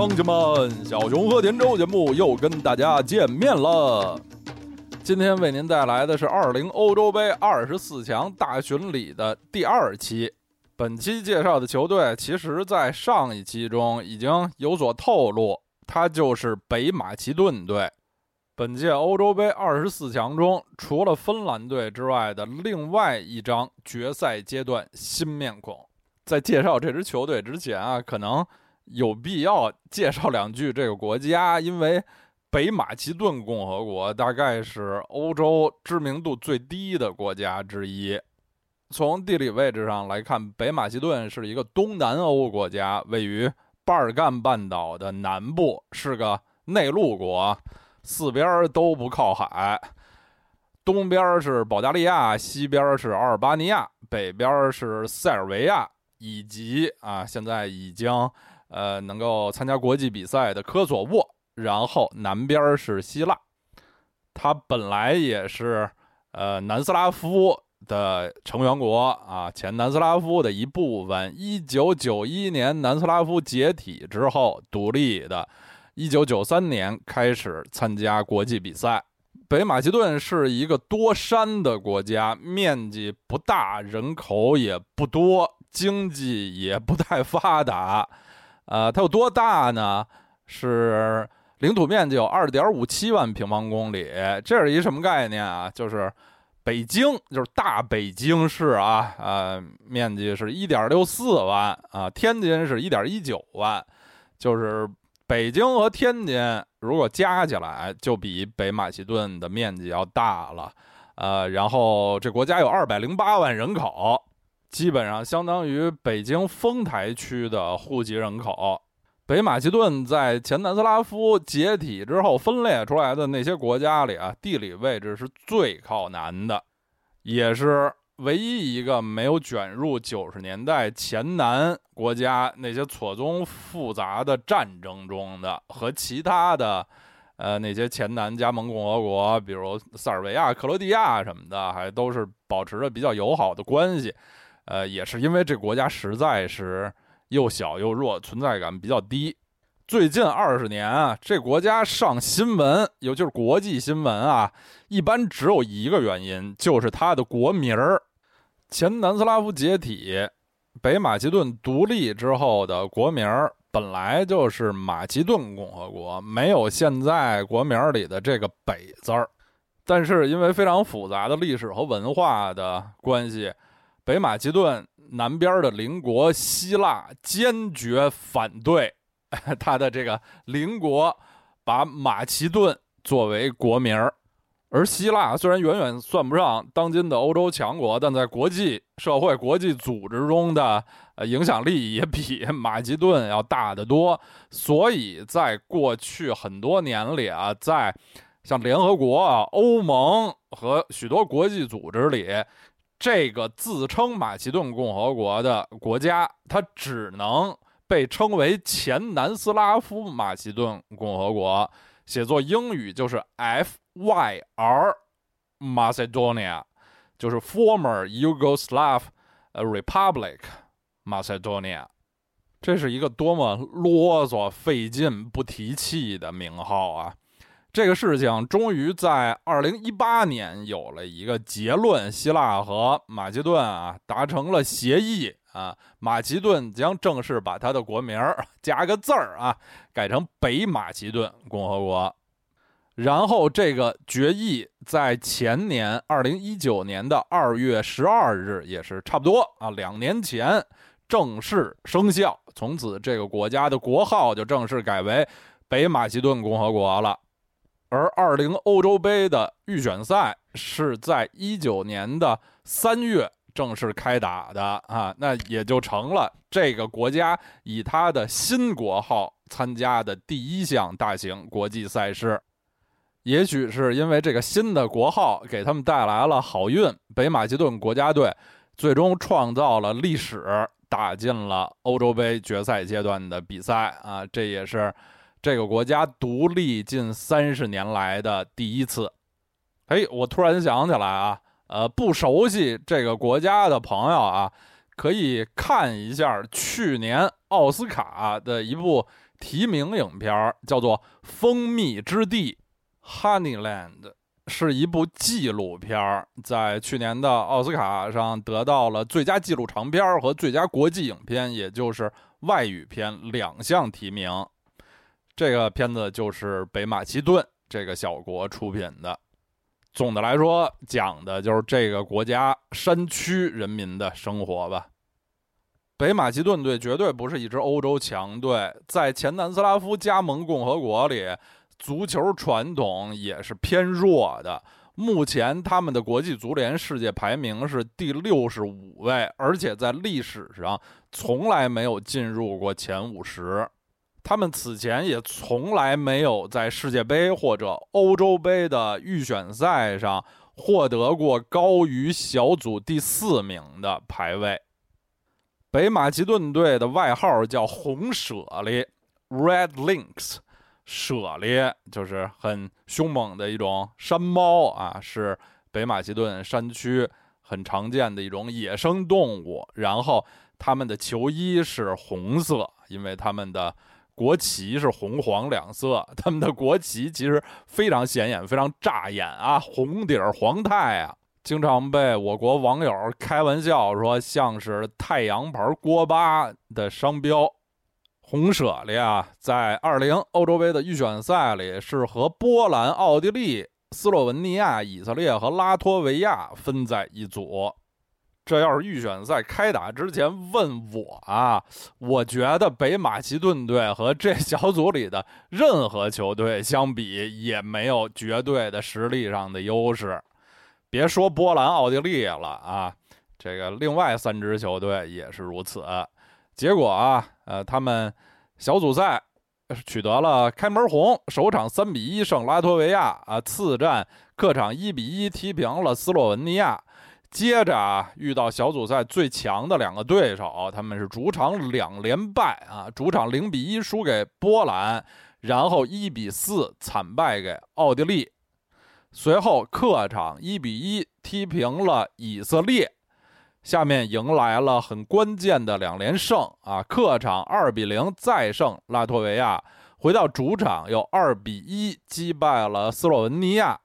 乡亲们，小熊和田周节目又跟大家见面了。今天为您带来的是二零欧洲杯二十四强大巡礼的第二期。本期介绍的球队，其实在上一期中已经有所透露，它就是北马其顿队。本届欧洲杯二十四强中，除了芬兰队之外的另外一张决赛阶段新面孔。在介绍这支球队之前啊，可能有必要介绍两句这个国家，因为北马其顿共和国大概是欧洲知名度最低的国家之一。从地理位置上来看，北马其顿是一个东南欧国家，位于巴尔干半岛的南部，是个内陆国。四边都不靠海，东边是保加利亚，西边是阿尔巴尼亚，北边是塞尔维亚，以及啊，现在已经呃能够参加国际比赛的科索沃，然后南边是希腊。它本来也是呃南斯拉夫的成员国啊，前南斯拉夫的一部分。一九九一年南斯拉夫解体之后独立的。一九九三年开始参加国际比赛。北马其顿是一个多山的国家，面积不大，人口也不多，经济也不太发达。呃，它有多大呢？是领土面积有二点五七万平方公里。这是一什么概念啊？就是北京，就是大北京市啊，呃，面积是一点六四万啊。天津是一点一九万，就是。北京和天津如果加起来，就比北马其顿的面积要大了，呃，然后这国家有二百零八万人口，基本上相当于北京丰台区的户籍人口。北马其顿在前南斯拉夫解体之后分裂出来的那些国家里啊，地理位置是最靠南的，也是。唯一一个没有卷入九十年代前南国家那些错综复杂的战争中的，和其他的，呃，那些前南加盟共和国，比如塞尔维亚、克罗地亚什么的，还都是保持着比较友好的关系。呃，也是因为这国家实在是又小又弱，存在感比较低。最近二十年啊，这国家上新闻，尤其是国际新闻啊，一般只有一个原因，就是它的国名儿。前南斯拉夫解体，北马其顿独立之后的国名儿本来就是马其顿共和国，没有现在国名里的这个“北”字儿。但是因为非常复杂的历史和文化的关系，北马其顿南边的邻国希腊坚决反对 他的这个邻国把马其顿作为国名儿。而希腊虽然远远算不上当今的欧洲强国，但在国际社会、国际组织中的影响力也比马其顿要大得多。所以在过去很多年里啊，在像联合国啊、欧盟和许多国际组织里，这个自称马其顿共和国的国家，它只能被称为前南斯拉夫马其顿共和国，写作英语就是 F。Y.R. Macedonia 就是 Former Yugoslav Republic Macedonia，这是一个多么啰嗦费劲不提气的名号啊！这个事情终于在二零一八年有了一个结论，希腊和马其顿啊达成了协议啊，马其顿将正式把它的国名加个字儿啊，改成北马其顿共和国。然后，这个决议在前年二零一九年的二月十二日，也是差不多啊，两年前正式生效。从此，这个国家的国号就正式改为北马其顿共和国了。而二零欧洲杯的预选赛是在一九年的三月正式开打的啊，那也就成了这个国家以它的新国号参加的第一项大型国际赛事。也许是因为这个新的国号给他们带来了好运，北马其顿国家队最终创造了历史，打进了欧洲杯决赛阶段的比赛啊！这也是这个国家独立近三十年来的第一次。哎，我突然想起来啊，呃，不熟悉这个国家的朋友啊，可以看一下去年奥斯卡的一部提名影片，叫做《蜂蜜之地》（Honeyland），是一部纪录片，在去年的奥斯卡上得到了最佳纪录长片和最佳国际影片，也就是外语片两项提名。这个片子就是北马其顿这个小国出品的。总的来说，讲的就是这个国家山区人民的生活吧。北马其顿队绝对不是一支欧洲强队，在前南斯拉夫加盟共和国里，足球传统也是偏弱的。目前他们的国际足联世界排名是第六十五位，而且在历史上从来没有进入过前五十。他们此前也从来没有在世界杯或者欧洲杯的预选赛上获得过高于小组第四名的排位。北马其顿队的外号叫“红舍利 ”（Red Lynx），舍利就是很凶猛的一种山猫啊，是北马其顿山区很常见的一种野生动物。然后他们的球衣是红色，因为他们的。国旗是红黄两色，他们的国旗其实非常显眼，非常扎眼啊！红底儿黄太啊，经常被我国网友开玩笑说像是太阳牌锅巴的商标。红舍利啊，在二零欧洲杯的预选赛里是和波兰、奥地利、斯洛文尼亚、以色列和拉脱维亚分在一组。这要是预选赛开打之前问我啊，我觉得北马其顿队和这小组里的任何球队相比，也没有绝对的实力上的优势。别说波兰、奥地利了啊，这个另外三支球队也是如此。结果啊，呃，他们小组赛取得了开门红，首场三比一胜拉脱维亚啊，次战客场一比一踢平了斯洛文尼亚。接着啊，遇到小组赛最强的两个对手，他们是主场两连败啊，主场零比一输给波兰，然后一比四惨败给奥地利，随后客场一比一踢平了以色列，下面迎来了很关键的两连胜啊，客场二比零再胜拉脱维亚，回到主场又二比一击败了斯洛文尼亚，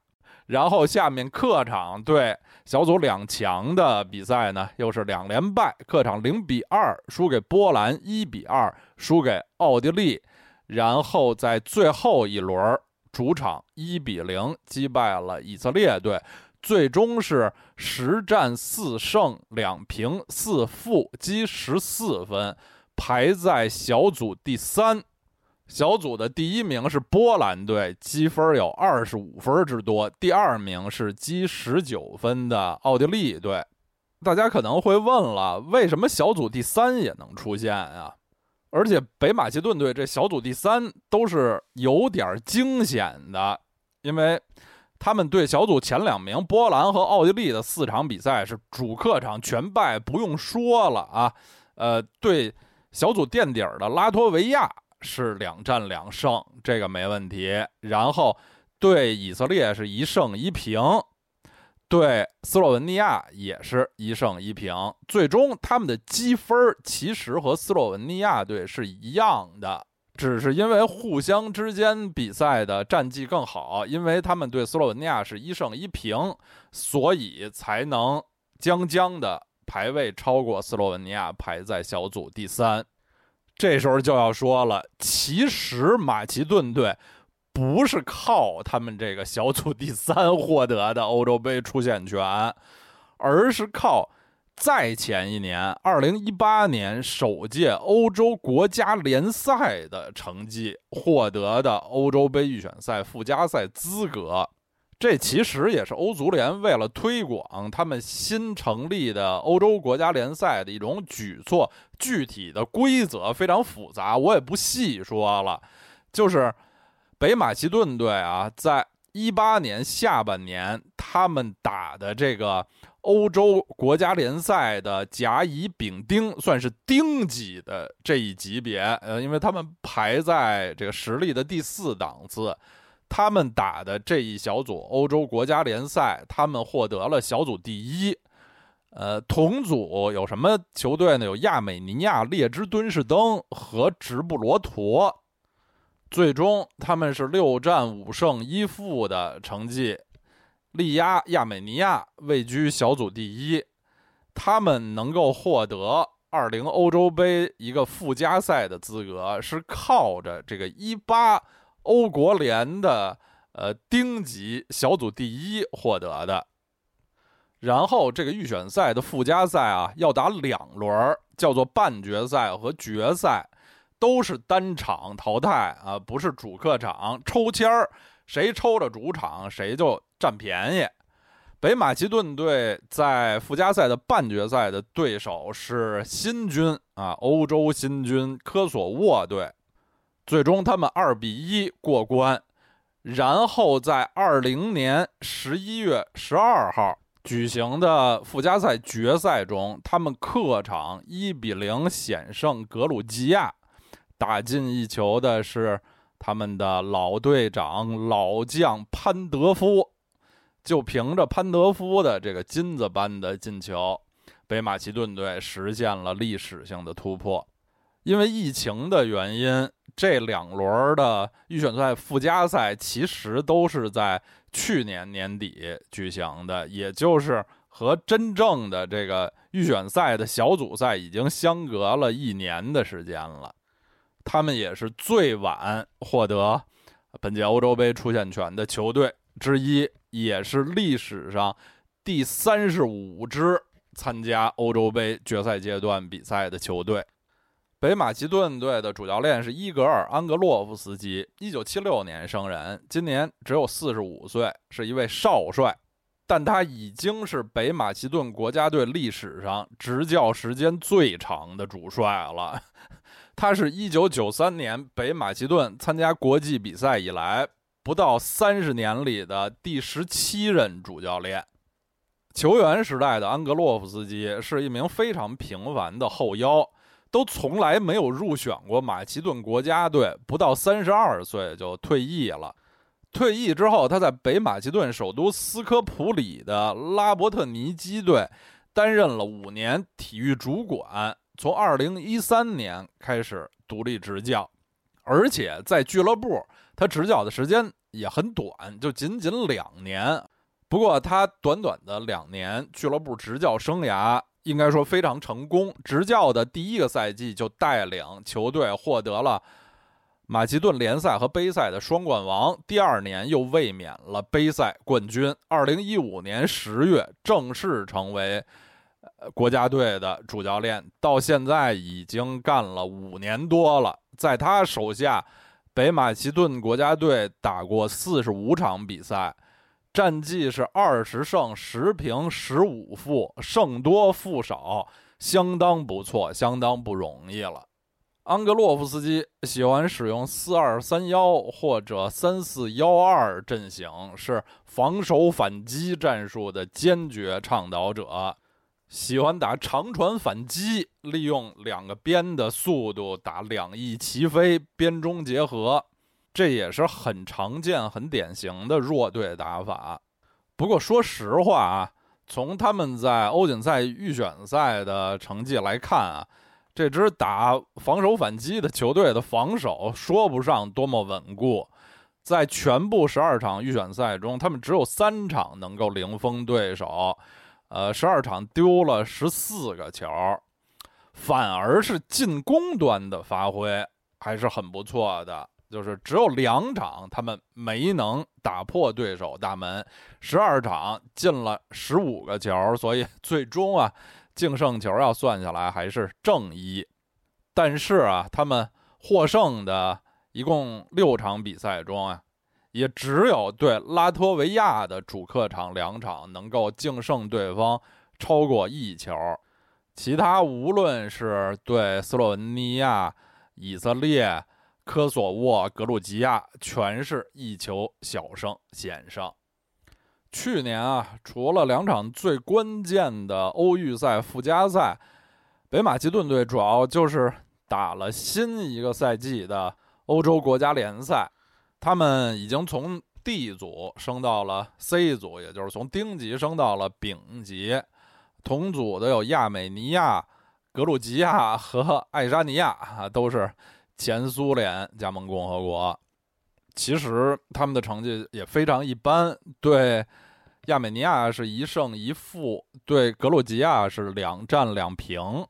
然后下面客场对。小组两强的比赛呢，又是两连败，客场零比二输给波兰，一比二输给奥地利，然后在最后一轮主场一比零击败了以色列队，最终是十战四胜两平四负，积十四分，排在小组第三。小组的第一名是波兰队，积分有二十五分之多。第二名是积十九分的奥地利队。大家可能会问了，为什么小组第三也能出现啊？而且北马其顿队这小组第三都是有点惊险的，因为他们对小组前两名波兰和奥地利的四场比赛是主客场全败，不用说了啊。呃，对小组垫底的拉脱维亚。是两战两胜，这个没问题。然后对以色列是一胜一平，对斯洛文尼亚也是一胜一平。最终他们的积分其实和斯洛文尼亚队是一样的，只是因为互相之间比赛的战绩更好，因为他们对斯洛文尼亚是一胜一平，所以才能将将的排位超过斯洛文尼亚，排在小组第三。这时候就要说了，其实马其顿队不是靠他们这个小组第三获得的欧洲杯出线权，而是靠再前一年二零一八年首届欧洲国家联赛的成绩获得的欧洲杯预选赛附加赛资格。这其实也是欧足联为了推广他们新成立的欧洲国家联赛的一种举措。具体的规则非常复杂，我也不细说了。就是北马其顿队啊，在一八年下半年，他们打的这个欧洲国家联赛的甲、乙、丙、丁，算是丁级的这一级别。呃，因为他们排在这个实力的第四档次。他们打的这一小组欧洲国家联赛，他们获得了小组第一，呃，同组有什么球队呢？有亚美尼亚列支敦士登和直布罗陀。最终他们是六战五胜一负的成绩，力压亚美尼亚，位居小组第一。他们能够获得二零欧洲杯一个附加赛的资格，是靠着这个一八欧国联的呃丁级小组第一获得的。然后这个预选赛的附加赛啊，要打两轮，叫做半决赛和决赛，都是单场淘汰啊，不是主客场抽签儿，谁抽着主场谁就占便宜。北马其顿队在附加赛的半决赛的对手是新军啊，欧洲新军科索沃队，最终他们二比一过关，然后在二零年十一月十二号。举行的附加赛决赛中，他们客场一比零险胜格鲁吉亚，打进一球的是他们的老队长老将潘德夫。就凭着潘德夫的这个金子般的进球，北马其顿队实现了历史性的突破。因为疫情的原因，这两轮的预选赛附加赛其实都是在。去年年底举行的，也就是和真正的这个预选赛的小组赛已经相隔了一年的时间了。他们也是最晚获得本届欧洲杯出线权的球队之一，也是历史上第三十五支参加欧洲杯决赛阶段比赛的球队。北马其顿队的主教练是伊格尔·安格洛夫斯基，一九七六年生人，今年只有四十五岁，是一位少帅，但他已经是北马其顿国家队历史上执教时间最长的主帅了。他是一九九三年北马其顿参加国际比赛以来，不到三十年里的第十七任主教练。球员时代的安格洛夫斯基是一名非常平凡的后腰。都从来没有入选过马其顿国家队，不到三十二岁就退役了。退役之后，他在北马其顿首都斯科普里的拉伯特尼基队担任了五年体育主管，从二零一三年开始独立执教，而且在俱乐部他执教的时间也很短，就仅仅两年。不过他短短的两年俱乐部执教生涯。应该说非常成功。执教的第一个赛季就带领球队获得了马其顿联赛和杯赛的双冠王，第二年又卫冕了杯赛冠军。二零一五年十月正式成为国家队的主教练，到现在已经干了五年多了。在他手下，北马其顿国家队打过四十五场比赛。战绩是二十胜十平十五负，胜多负少，相当不错，相当不容易了。安格洛夫斯基喜欢使用四二三幺或者三四幺二阵型，是防守反击战术的坚决倡导者。喜欢打长传反击，利用两个边的速度打两翼齐飞，边中结合。这也是很常见、很典型的弱队打法。不过说实话啊，从他们在欧锦赛预选赛的成绩来看啊，这支打防守反击的球队的防守说不上多么稳固。在全部十二场预选赛中，他们只有三场能够零封对手，呃，十二场丢了十四个球，反而是进攻端的发挥还是很不错的。就是只有两场，他们没能打破对手大门，十二场进了十五个球，所以最终啊，净胜球要算下来还是正一。但是啊，他们获胜的一共六场比赛中啊，也只有对拉脱维亚的主客场两场能够净胜对方超过一球，其他无论是对斯洛文尼亚、以色列。科索沃、格鲁吉亚全是一球小胜险胜。去年啊，除了两场最关键的欧预赛附加赛，北马其顿队主要就是打了新一个赛季的欧洲国家联赛。他们已经从 D 组升到了 C 组，也就是从丁级升到了丙级。同组的有亚美尼亚、格鲁吉亚和爱沙尼亚，都是前苏联加盟共和国。其实他们的成绩也非常一般，对亚美尼亚是一胜一负，对格鲁吉亚是两战两平，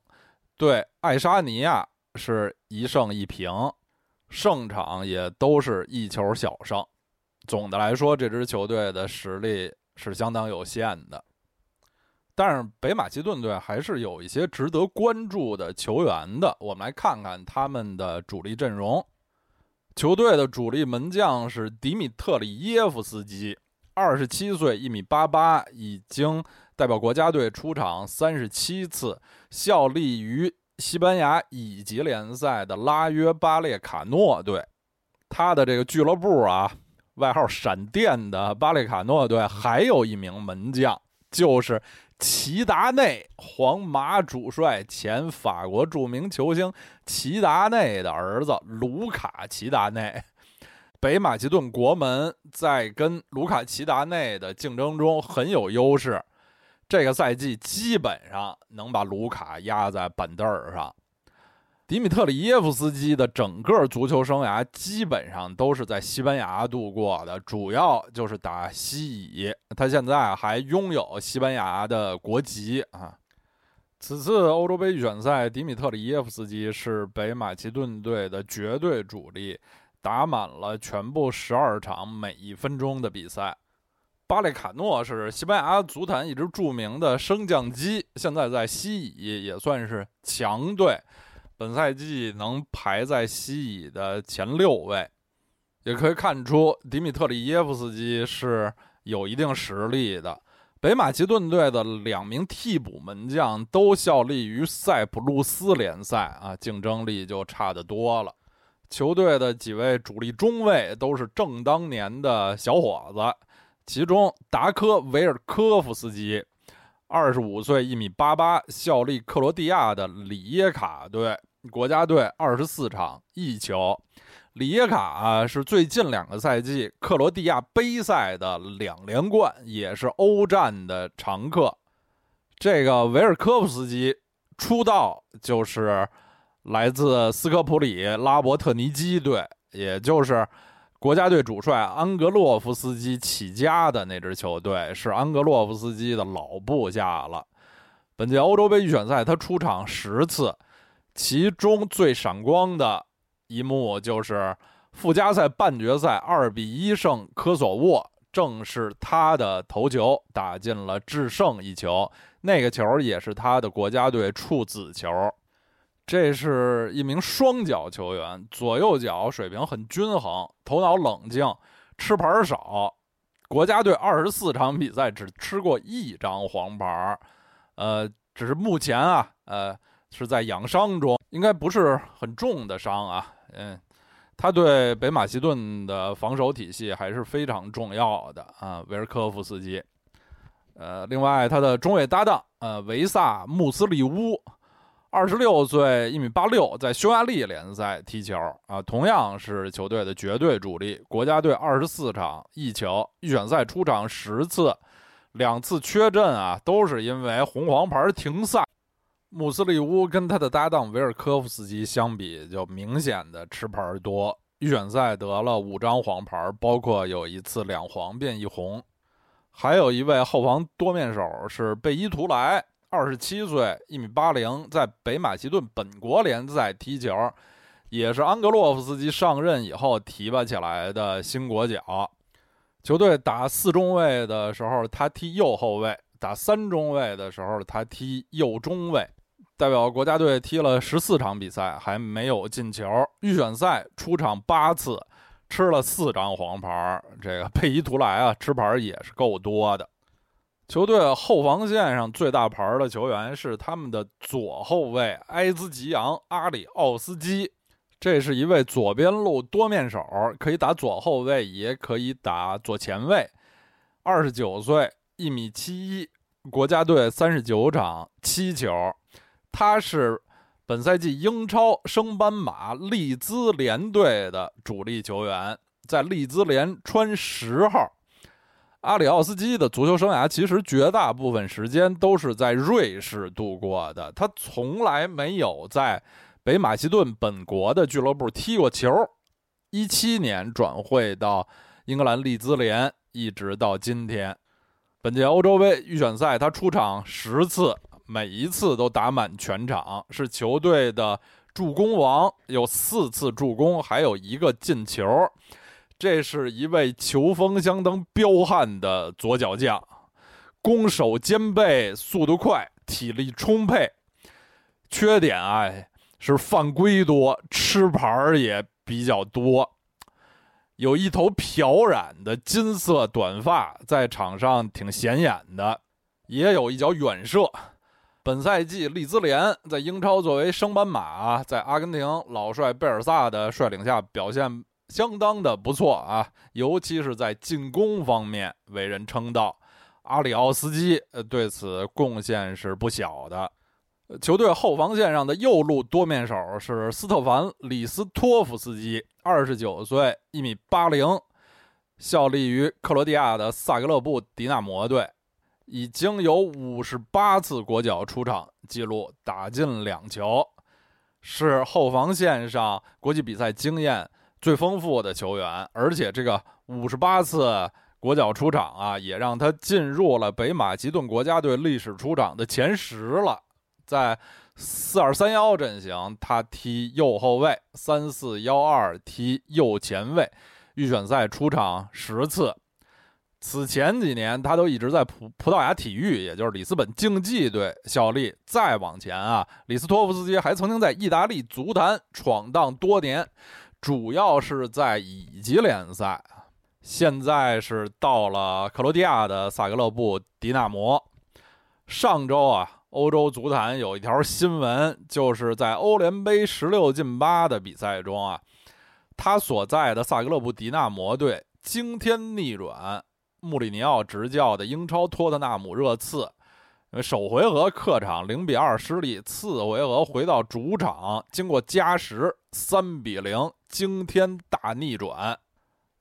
对爱沙尼亚是一胜一平，胜场也都是一球小胜。总的来说，这支球队的实力是相当有限的。但是北马其顿队还是有一些值得关注的球员的。我们来看看他们的主力阵容。球队的主力门将是迪米特里耶夫斯基，二十七岁，一米八八，已经代表国家队出场三十七次，效力于西班牙乙级联赛的拉约巴列卡诺队。他的这个俱乐部啊，外号“闪电”的巴列卡诺队，还有一名门将，就是。齐达内，皇马主帅、前法国著名球星齐达内的儿子卢卡·齐达内，北马其顿国门在跟卢卡·齐达内的竞争中很有优势，这个赛季基本上能把卢卡压在板凳上。迪米特里耶夫斯基的整个足球生涯基本上都是在西班牙度过的，主要就是打西乙。他现在还拥有西班牙的国籍啊。此次欧洲杯预选赛，迪米特里耶夫斯基是北马其顿队的绝对主力，打满了全部十二场每一分钟的比赛。巴列卡诺是西班牙足坛一支著名的升降机，现在在西乙也算是强队。本赛季能排在西乙的前六位，也可以看出迪米特里耶夫斯基是有一定实力的。北马其顿队的两名替补门将都效力于塞浦路斯联赛啊，竞争力就差得多了。球队的几位主力中卫都是正当年的小伙子，其中达科维尔科夫斯基。二十五岁，一米八八，效力克罗地亚的里耶卡队，国家队二十四场一球。里耶卡，是最近两个赛季克罗地亚杯赛的两连冠，也是欧战的常客。这个维尔科夫斯基出道就是来自斯科普里拉伯特尼基队，也就是。国家队主帅安格洛夫斯基起家的那支球队是安格洛夫斯基的老部下了。本届欧洲杯预选赛，他出场十次，其中最闪光的一幕就是附加赛半决赛二比一胜科索沃，正是他的头球打进了制胜一球，那个球也是他的国家队处子球。这是一名双脚球员，左右脚水平很均衡，头脑冷静，吃牌少。国家队二十四场比赛只吃过一张黄牌，呃，只是目前啊，呃，是在养伤中，应该不是很重的伤啊。嗯，他对北马其顿的防守体系还是非常重要的啊，维尔科夫斯基。呃，另外他的中卫搭档，呃，维萨穆斯利乌。二十六岁，一米八六，在匈牙利联赛踢球啊，同样是球队的绝对主力。国家队二十四场一球，预选赛出场十次，两次缺阵啊，都是因为红黄牌停赛。穆斯利乌跟他的搭档维尔科夫斯基相比，就明显的吃牌多。预选赛得了五张黄牌，包括有一次两黄变一红。还有一位后防多面手是贝伊图莱。二十七岁，一米八零，在北马其顿本国联赛踢球，也是安格洛夫斯基上任以后提拔起来的新国脚。球队打四中卫的时候，他踢右后卫；打三中卫的时候，他踢右中卫。代表国家队踢了十四场比赛，还没有进球。预选赛出场八次，吃了四张黄牌。这个 佩伊图莱啊，吃牌也是够多的。球队后防线上最大牌的球员是他们的左后卫埃兹吉扬阿里奥斯基，这是一位左边路多面手，可以打左后卫，也可以打左前卫。二十九岁，一米七一，国家队三十九场七球。他是本赛季英超升班马利兹联队的主力球员，在利兹联穿十号。阿里奥斯基的足球生涯其实绝大部分时间都是在瑞士度过的，他从来没有在北马其顿本国的俱乐部踢过球。一七年转会到英格兰利兹联，一直到今天。本届欧洲杯预选赛，他出场十次，每一次都打满全场，是球队的助攻王，有四次助攻，还有一个进球。这是一位球风相当彪悍的左脚将，攻守兼备，速度快，体力充沛。缺点啊是犯规多，吃牌也比较多。有一头漂染的金色短发，在场上挺显眼的，也有一脚远射。本赛季利兹联在英超作为升班马，在阿根廷老帅贝尔萨的率领下表现。相当的不错啊，尤其是在进攻方面为人称道。阿里奥斯基呃对此贡献是不小的。球队后防线上的右路多面手是斯特凡·里斯托夫斯基，二十九岁，一米八零，效力于克罗地亚的萨格勒布迪纳摩队，已经有五十八次国脚出场记录，打进两球，是后防线上国际比赛经验。最丰富的球员，而且这个五十八次国脚出场啊，也让他进入了北马其顿国家队历史出场的前十了。在四二三幺阵型，他踢右后卫；三四幺二踢右前卫。预选赛出场十次。此前几年，他都一直在葡葡萄牙体育，也就是里斯本竞技队效力。再往前啊，里斯托夫斯基还曾经在意大利足坛闯荡多年。主要是在乙级联赛，现在是到了克罗地亚的萨格勒布迪纳摩。上周啊，欧洲足坛有一条新闻，就是在欧联杯十六进八的比赛中啊，他所在的萨格勒布迪纳摩队惊天逆转穆里尼奥执教的英超托特纳姆热刺。首回合客场零比二失利，次回合回到主场，经过加时三比零惊天大逆转。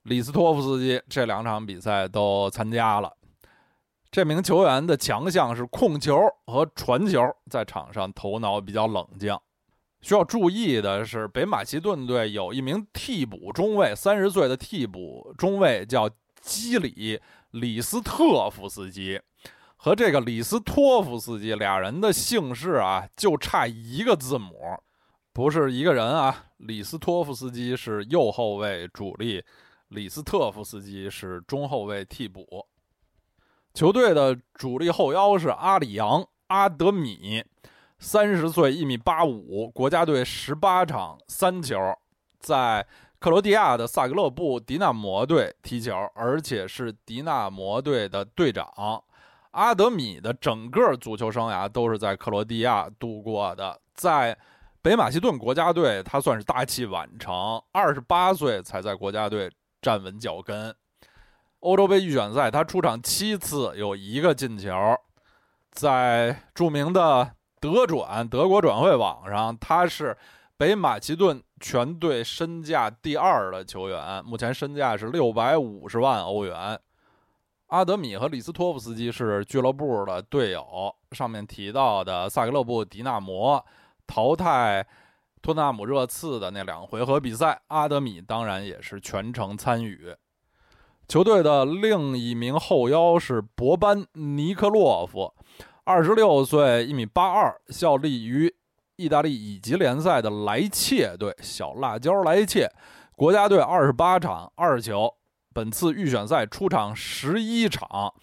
里斯托夫斯基这两场比赛都参加了。这名球员的强项是控球和传球，在场上头脑比较冷静。需要注意的是，北马其顿队有一名替补中卫，三十岁的替补中卫叫基里里斯特夫斯基。和这个里斯托夫斯基俩人的姓氏啊，就差一个字母，不是一个人啊。里斯托夫斯基是右后卫主力，里斯特夫斯基是中后卫替补。球队的主力后腰是阿里扬阿德米，三十岁，一米八五，国家队十八场三球，在克罗地亚的萨格勒布迪纳摩队踢球，而且是迪纳摩队的队长。阿德米的整个足球生涯都是在克罗地亚度过的，在北马其顿国家队，他算是大器晚成，二十八岁才在国家队站稳脚跟。欧洲杯预选赛，他出场七次，有一个进球。在著名的德转德国转会网上，他是北马其顿全队身价第二的球员，目前身价是六百五十万欧元。阿德米和里斯托夫斯基是俱乐部的队友。上面提到的萨格勒布迪纳摩淘汰托纳姆热刺的那两回合比赛，阿德米当然也是全程参与。球队的另一名后腰是博班尼克洛夫，二十六岁，一米八二，效力于意大利乙级联赛的莱切队，小辣椒莱切，国家队二十八场二球。本次预选赛出场十一场，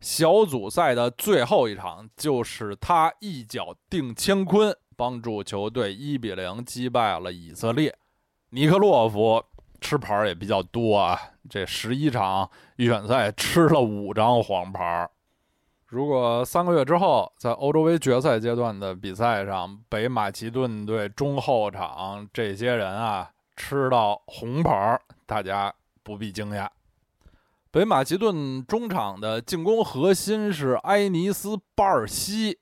小组赛的最后一场就是他一脚定乾坤，帮助球队一比零击败了以色列。尼克洛夫吃牌也比较多啊，这十一场预选赛吃了五张黄牌。如果三个月之后在欧洲杯决赛阶段的比赛上，北马其顿队中后场这些人啊吃到红牌，大家。不必惊讶，北马其顿中场的进攻核心是埃尼斯·巴尔西，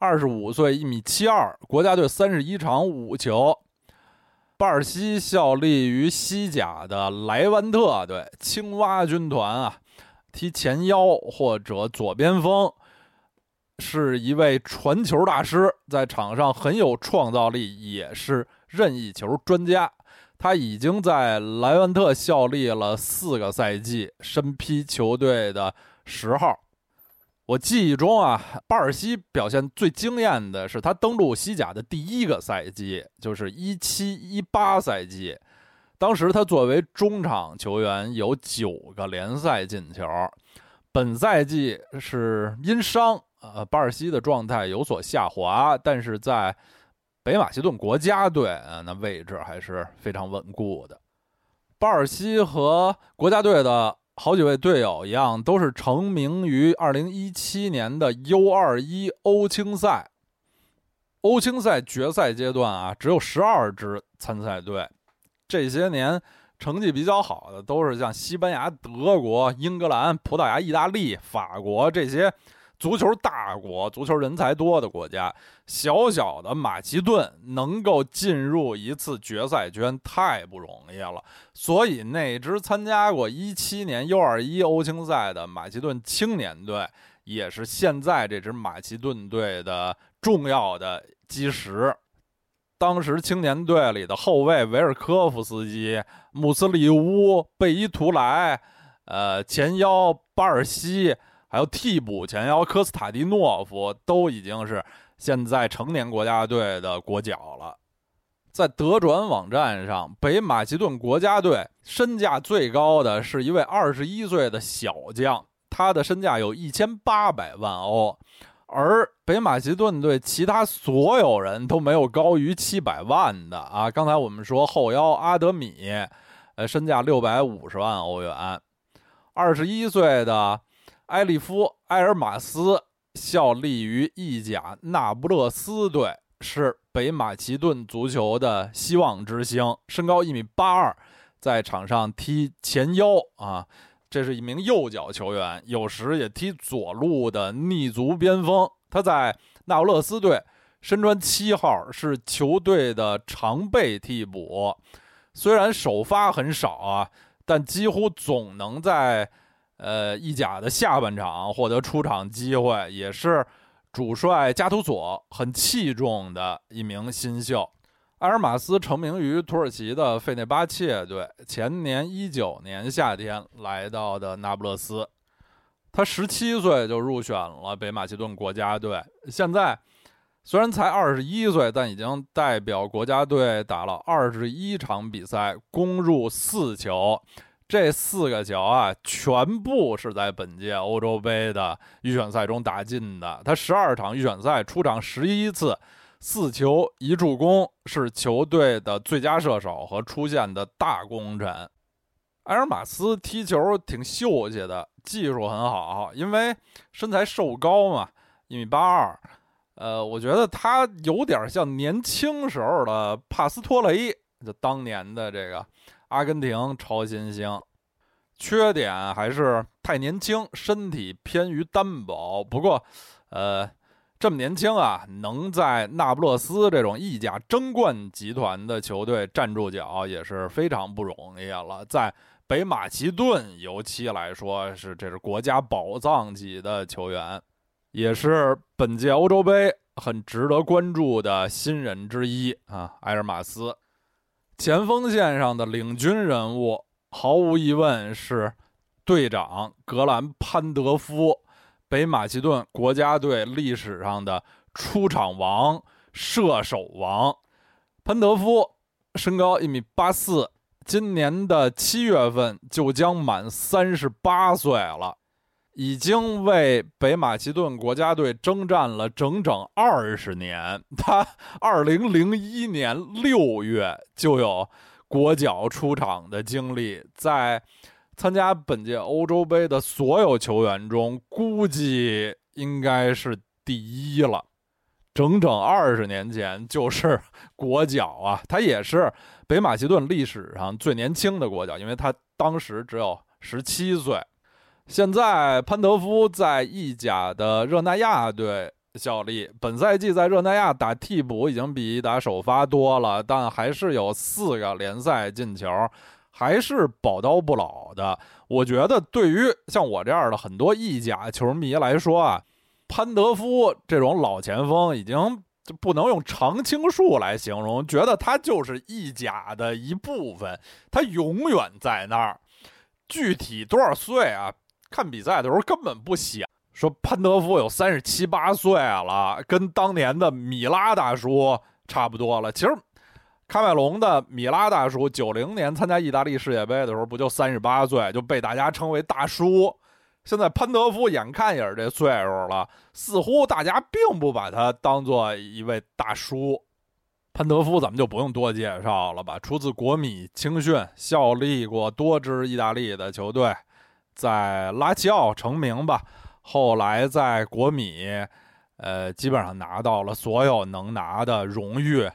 二十五岁，一米七二，国家队三十一场五球。巴尔西效力于西甲的莱万特队青蛙军团啊，踢前腰或者左边锋，是一位传球大师，在场上很有创造力，也是任意球专家。他已经在莱万特效力了四个赛季，身披球队的十号。我记忆中啊，巴尔西表现最惊艳的是他登陆西甲的第一个赛季，就是一七一八赛季。当时他作为中场球员有九个联赛进球。本赛季是因伤，呃，巴尔西的状态有所下滑，但是在。北马其顿国家队啊，那位置还是非常稳固的。巴尔西和国家队的好几位队友一样，都是成名于2017年的 U21 欧青赛。欧青赛决赛阶段啊，只有12支参赛队。这些年成绩比较好的，都是像西班牙、德国、英格兰、葡萄牙、意大利、法国这些。足球大国，足球人才多的国家，小小的马其顿能够进入一次决赛圈太不容易了。所以那支参加过一七年 U 二一欧青赛的马其顿青年队，也是现在这支马其顿队的重要的基石。当时青年队里的后卫维尔科夫斯基、穆斯里乌、贝伊图莱，呃，前腰巴尔西。还有替补前腰科斯塔蒂诺夫都已经是现在成年国家队的国脚了。在德转网站上，北马其顿国家队身价最高的是一位二十一岁的小将，他的身价有一千八百万欧，而北马其顿队其他所有人都没有高于七百万的啊。刚才我们说后腰阿德米，呃，身价六百五十万欧元，二十一岁的。埃利夫·埃尔马斯效力于意甲那不勒斯队，是北马其顿足球的希望之星。身高一米八二，在场上踢前腰啊，这是一名右脚球员，有时也踢左路的逆足边锋。他在那不勒斯队身穿七号，是球队的常备替补。虽然首发很少啊，但几乎总能在。呃，意甲的下半场获得出场机会，也是主帅加图索很器重的一名新秀。埃尔马斯成名于土耳其的费内巴切队，前年一九年夏天来到的那不勒斯。他十七岁就入选了北马其顿国家队，现在虽然才二十一岁，但已经代表国家队打了二十一场比赛，攻入四球。这四个球啊，全部是在本届欧洲杯的预选赛中打进的。他十二场预选赛出场十一次，四球一助攻，是球队的最佳射手和出现的大功臣。埃尔马斯踢球挺秀气的，技术很好，因为身材瘦高嘛，一米八二。呃，我觉得他有点像年轻时候的帕斯托雷，就当年的这个。阿根廷超新星，缺点还是太年轻，身体偏于单薄。不过，呃，这么年轻啊，能在那不勒斯这种意甲争冠集团的球队站住脚，也是非常不容易了。在北马其顿，尤其来说是这是国家宝藏级的球员，也是本届欧洲杯很值得关注的新人之一啊，埃尔马斯。前锋线上的领军人物，毫无疑问是队长格兰潘德夫，北马其顿国家队历史上的出场王、射手王。潘德夫身高一米八四，今年的七月份就将满三十八岁了。已经为北马其顿国家队征战了整整二十年。他二零零一年六月就有国脚出场的经历，在参加本届欧洲杯的所有球员中，估计应该是第一了。整整二十年前就是国脚啊！他也是北马其顿历史上最年轻的国脚，因为他当时只有十七岁。现在潘德夫在意甲的热那亚队效力，本赛季在热那亚打替补已经比打首发多了，但还是有四个联赛进球，还是宝刀不老的。我觉得对于像我这样的很多意甲球迷来说啊，潘德夫这种老前锋已经就不能用常青树来形容，觉得他就是意甲的一部分，他永远在那儿。具体多少岁啊？看比赛的时候根本不想说潘德夫有三十七八岁了，跟当年的米拉大叔差不多了。其实。喀麦隆的米拉大叔，九零年参加意大利世界杯的时候，不就三十八岁，就被大家称为大叔。现在潘德夫眼看也是这岁数了，似乎大家并不把他当做一位大叔。潘德夫咱们就不用多介绍了吧，出自国米青训，效力过多支意大利的球队，在拉齐奥成名吧，后来在国米，呃，基本上拿到了所有能拿的荣誉。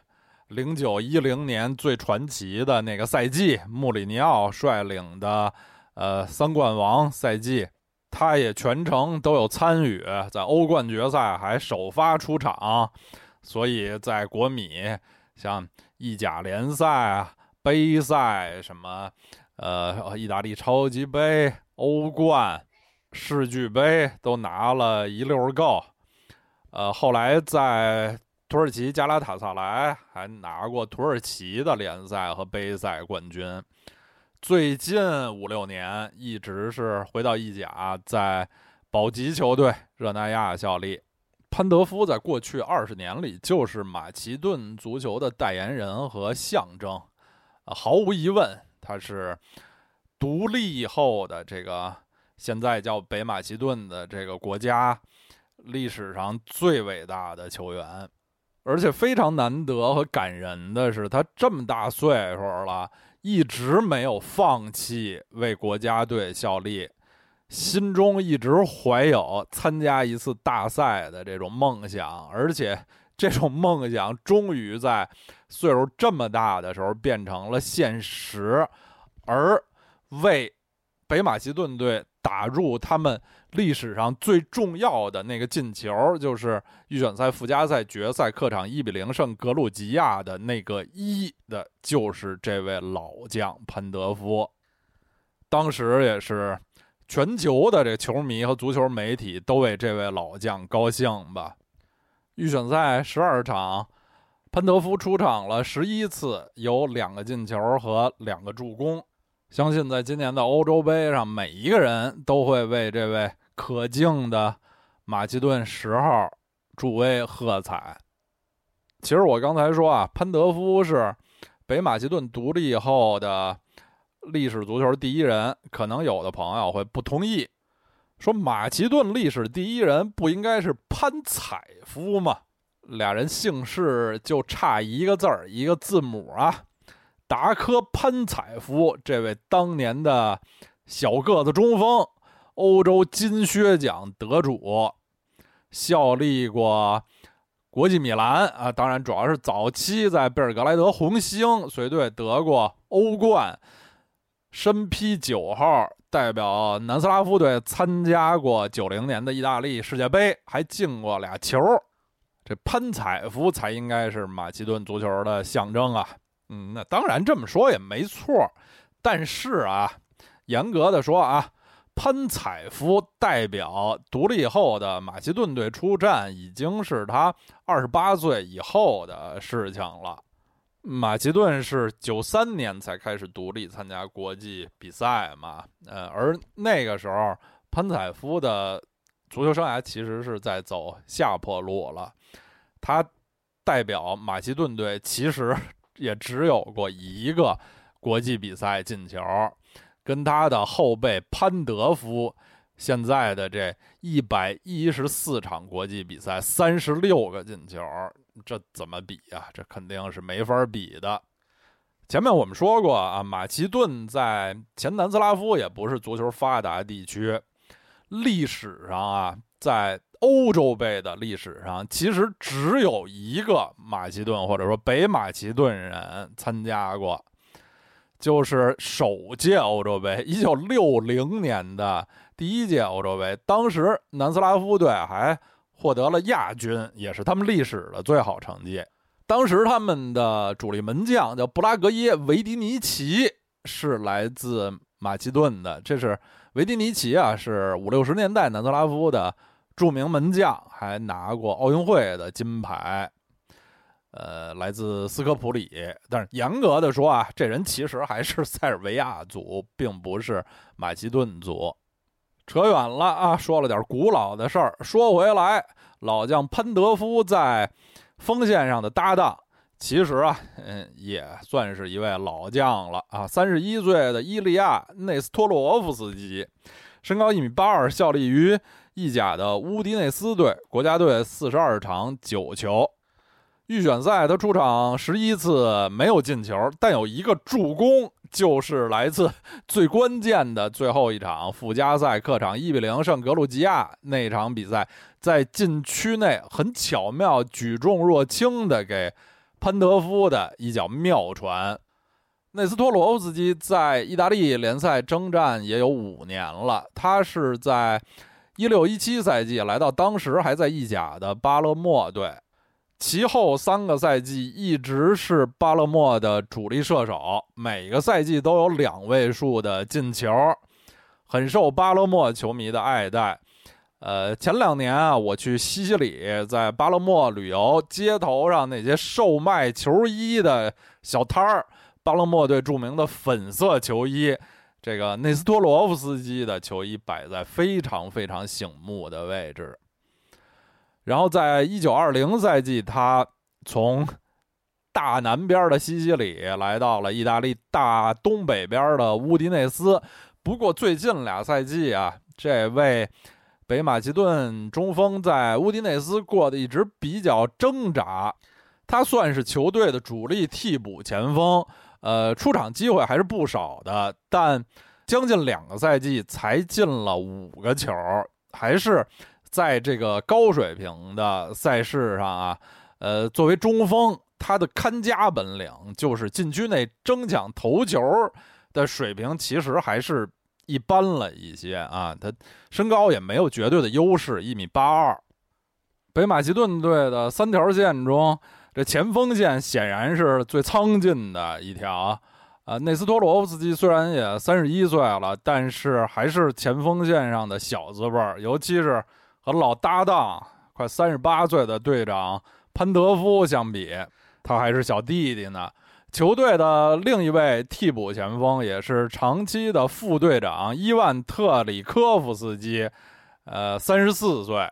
零九一零年最传奇的那个赛季，穆里尼奥率领的，呃，三冠王赛季，他也全程都有参与，在欧冠决赛还首发出场，所以在国米，像意甲联赛、杯赛什么，呃，意大利超级杯、欧冠、世俱杯都拿了一溜儿够，呃，后来在。土耳其加拉塔萨莱还拿过土耳其的联赛和杯赛冠军。最近五六年一直是回到意甲，在保级球队热那亚效力。潘德夫在过去二十年里就是马其顿足球的代言人和象征。毫无疑问，他是独立以后的这个现在叫北马其顿的这个国家历史上最伟大的球员。而且非常难得和感人的是，他这么大岁数了，一直没有放弃为国家队效力，心中一直怀有参加一次大赛的这种梦想，而且这种梦想终于在岁数这么大的时候变成了现实，而为北马其顿队打入他们。历史上最重要的那个进球，就是预选赛附加赛决赛客场一比零胜格鲁吉亚的那个一的，就是这位老将潘德夫。当时也是全球的这球迷和足球媒体都为这位老将高兴吧。预选赛十二场，潘德夫出场了十一次，有两个进球和两个助攻。相信在今年的欧洲杯上，每一个人都会为这位可敬的马其顿十号助威喝彩。其实我刚才说啊，潘德夫是北马其顿独立以后的历史足球第一人，可能有的朋友会不同意，说马其顿历史第一人不应该是潘采夫吗？俩人姓氏就差一个字儿，一个字母啊。达科潘采夫这位当年的小个子中锋，欧洲金靴奖得主，效力过国际米兰啊，当然主要是早期在贝尔格莱德红星随队得过欧冠，身披九号，代表南斯拉夫队参加过九零年的意大利世界杯，还进过俩球。这潘采夫才应该是马其顿足球的象征啊！嗯，那当然这么说也没错，但是啊，严格的说啊，潘采夫代表独立后的马其顿队出战，已经是他二十八岁以后的事情了。马其顿是九三年才开始独立参加国际比赛嘛，呃，而那个时候潘采夫的足球生涯其实是在走下坡路了。他代表马其顿队，其实。也只有过一个国际比赛进球，跟他的后辈潘德夫现在的这一百一十四场国际比赛，三十六个进球，这怎么比呀？这肯定是没法比的。前面我们说过啊，马其顿在前南斯拉夫也不是足球发达地区，历史上啊，在。欧洲杯的历史上，其实只有一个马其顿或者说北马其顿人参加过，就是首届欧洲杯，一九六零年的第一届欧洲杯，当时南斯拉夫队还获得了亚军，也是他们历史的最好成绩。当时他们的主力门将叫布拉格耶维迪尼奇，是来自马其顿的，这是维迪尼奇啊，是五六十年代南斯拉夫的著名门将，还拿过奥运会的金牌。呃，来自斯科普里，但是严格的说啊，这人其实还是塞尔维亚族，并不是马其顿族。扯远了啊，说了点古老的事儿。说回来，老将潘德夫在锋线上的搭档，其实啊，嗯，也算是一位老将了啊。三十一岁的伊利亚内斯托洛夫斯基，身高一米八二，效力于意甲的乌迪内斯队，国家队四十二场九球。预选赛他出场十一次没有进球，但有一个助攻，就是来自 最关键的最后一场附加赛客场一比零胜格鲁吉亚那场比赛，在禁区内很巧妙举重若轻的给潘德夫的一脚妙传。内斯托罗夫斯基在意大利联赛征战也有五年了，他是在一六一七赛季来到当时还在意甲的巴勒莫队。其后三个赛季一直是巴勒莫的主力射手，每个赛季都有两位数的进球，很受巴勒莫球迷的爱戴。呃，前两年啊，我去西西里，在巴勒莫旅游，街头上那些售卖球衣的小摊儿，巴勒莫队著名的粉色球衣，这个内斯托罗夫斯基的球衣摆在非常非常醒目的位置。然后，在一九二零赛季，他从大南边的西西里来到了意大利大东北边的乌迪内斯。不过，最近俩赛季啊，这位北马其顿中锋在乌迪内斯过得一直比较挣扎。他算是球队的主力替补前锋，呃，出场机会还是不少的，但将近两个赛季才进了五个球，还是。在这个高水平的赛事上啊，呃，作为中锋，他的看家本领就是禁区内争抢头球的水平，其实还是一般了一些啊。他身高也没有绝对的优势，一米八二。北马其顿队的三条线中，这前锋线显然是最苍劲的一条啊。内斯托罗夫斯基虽然也三十一岁了，但是还是前锋线上的小滋味儿，尤其是。和老搭档快三十八岁的队长潘德夫相比，他还是小弟弟呢。球队的另一位替补前锋，也是长期的副队长伊万特里科夫斯基，呃，三十四岁，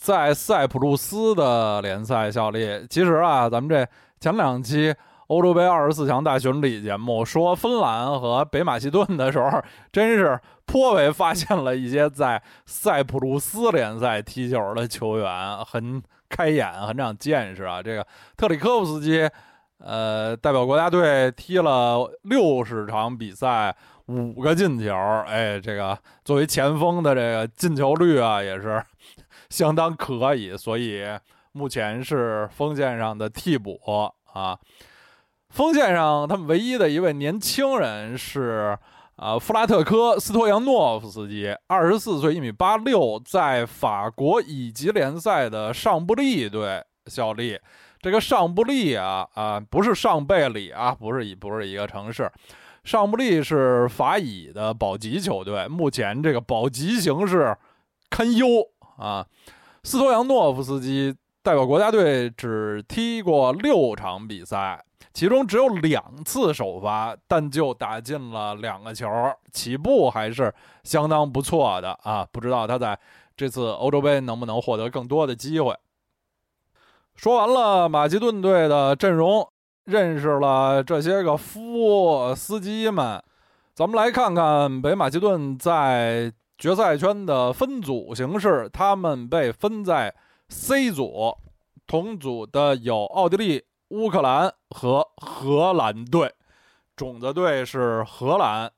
在塞浦路斯的联赛效力。其实啊，咱们这前两期。欧洲杯二十四强大巡礼节目说芬兰和北马其顿的时候，真是颇为发现了一些在塞浦路斯联赛踢球的球员，很开眼，很长见识啊！这个特里科夫斯基，呃，代表国家队踢了六十场比赛，五个进球，哎，这个作为前锋的这个进球率啊，也是 相当可以，所以目前是锋线上的替补啊。锋线上，他们唯一的一位年轻人是，呃，弗拉特科斯托扬诺夫斯基，二十四岁，一米八六，在法国乙级联赛的上布利队效力。这个上布利啊，啊，不是上贝里啊，不是一不是一个城市，上布利是法乙的保级球队，目前这个保级形势堪忧啊。斯托扬诺夫斯基代表国家队只踢过六场比赛。其中只有两次首发，但就打进了两个球，起步还是相当不错的啊！不知道他在这次欧洲杯能不能获得更多的机会。说完了马其顿队的阵容，认识了这些个夫司机们，咱们来看看北马其顿在决赛圈的分组形式。他们被分在 C 组，同组的有奥地利。乌克兰和荷兰队，种子队是荷兰。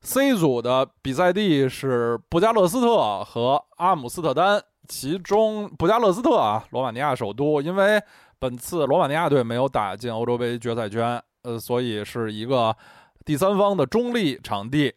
C 组的比赛地是布加勒斯特和阿姆斯特丹，其中布加勒斯特啊，罗马尼亚首都，因为本次罗马尼亚队没有打进欧洲杯决赛圈，呃，所以是一个第三方的中立场地。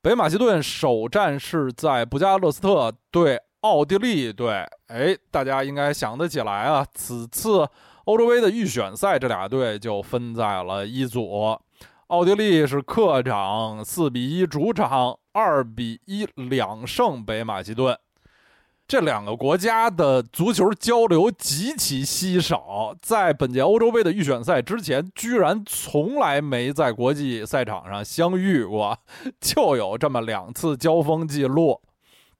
北马其顿首战是在布加勒斯特对奥地利队，哎，大家应该想得起来啊，此次。欧洲杯的预选赛，这俩队就分在了一组。奥地利是客场四比一，主场二比一两胜北马其顿。这两个国家的足球交流极其稀少，在本届欧洲杯的预选赛之前，居然从来没在国际赛场上相遇过，就有这么两次交锋记录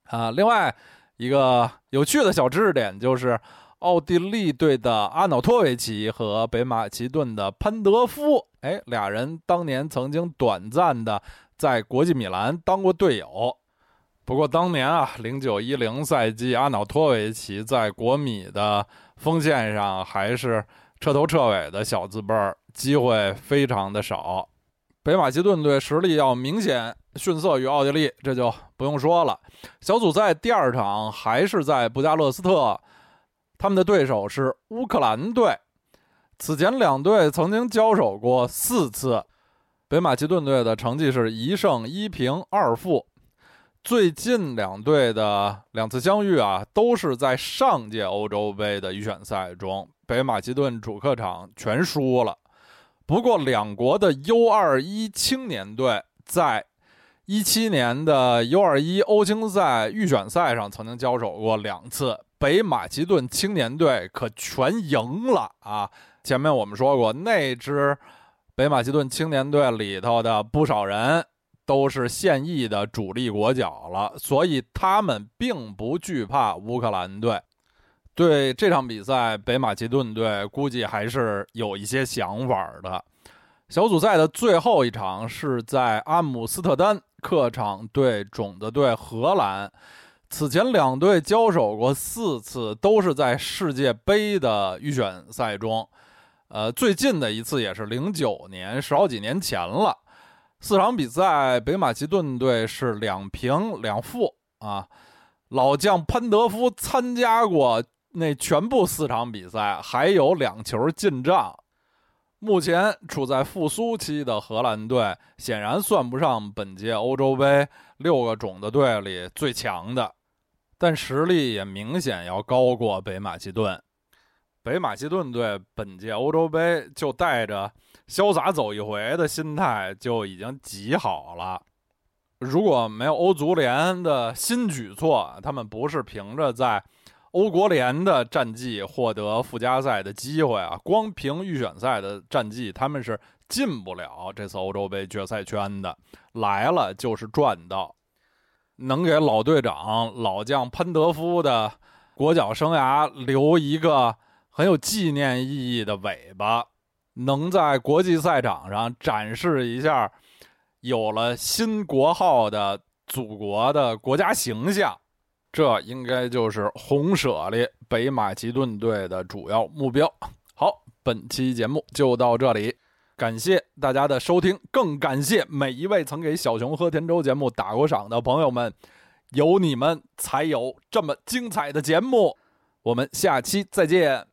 啊！另外一个有趣的小知识点就是，奥地利队的阿瑙托维奇和北马其顿的潘德夫，哎，俩人当年曾经短暂的在国际米兰当过队友。不过当年啊，零九一零赛季，阿瑙托维奇在国米的锋线上还是彻头彻尾的小字辈儿，机会非常的少。北马其顿队实力要明显逊色于奥地利，这就不用说了。小组赛第二场还是在布加勒斯特，他们的对手是乌克兰队。此前两队曾经交手过四次，北马其顿队的成绩是一胜一平二负。最近两队的两次相遇啊，都是在上届欧洲杯的预选赛中，北马其顿主客场全输了。不过，两国的 U21 青年队在一七年的 U21 欧青赛预选赛上曾经交手过两次，北马其顿青年队可全赢了啊！前面我们说过，那支北马其顿青年队里头的不少人。都是现役的主力国脚了，所以他们并不惧怕乌克兰队。对这场比赛，北马其顿队估计还是有一些想法的。小组赛的最后一场是在阿姆斯特丹客场对种子队荷兰。此前两队交手过四次，都是在世界杯的预选赛中。呃，最近的一次也是零九年，十好几年前了。四场比赛，北马其顿队是两平两负啊。老将潘德夫参加过那全部四场比赛，还有两球进账。目前处在复苏期的荷兰队，显然算不上本届欧洲杯六个种子队里最强的，但实力也明显要高过北马其顿。北马其顿队本届欧洲杯就带着。潇洒走一回的心态就已经极好了。如果没有欧足联的新举措，他们不是凭着在欧国联的战绩获得附加赛的机会啊，光凭预选赛的战绩，他们是进不了这次欧洲杯决赛圈的。来了就是赚到，能给老队长老将潘德夫的国脚生涯留一个很有纪念意义的尾巴。能在国际赛场上展示一下有了新国号的祖国的国家形象，这应该就是红舍利北马其顿队的主要目标。好，本期节目就到这里，感谢大家的收听，更感谢每一位曾给小熊喝甜粥节目打过赏的朋友们，有你们才有这么精彩的节目。我们下期再见。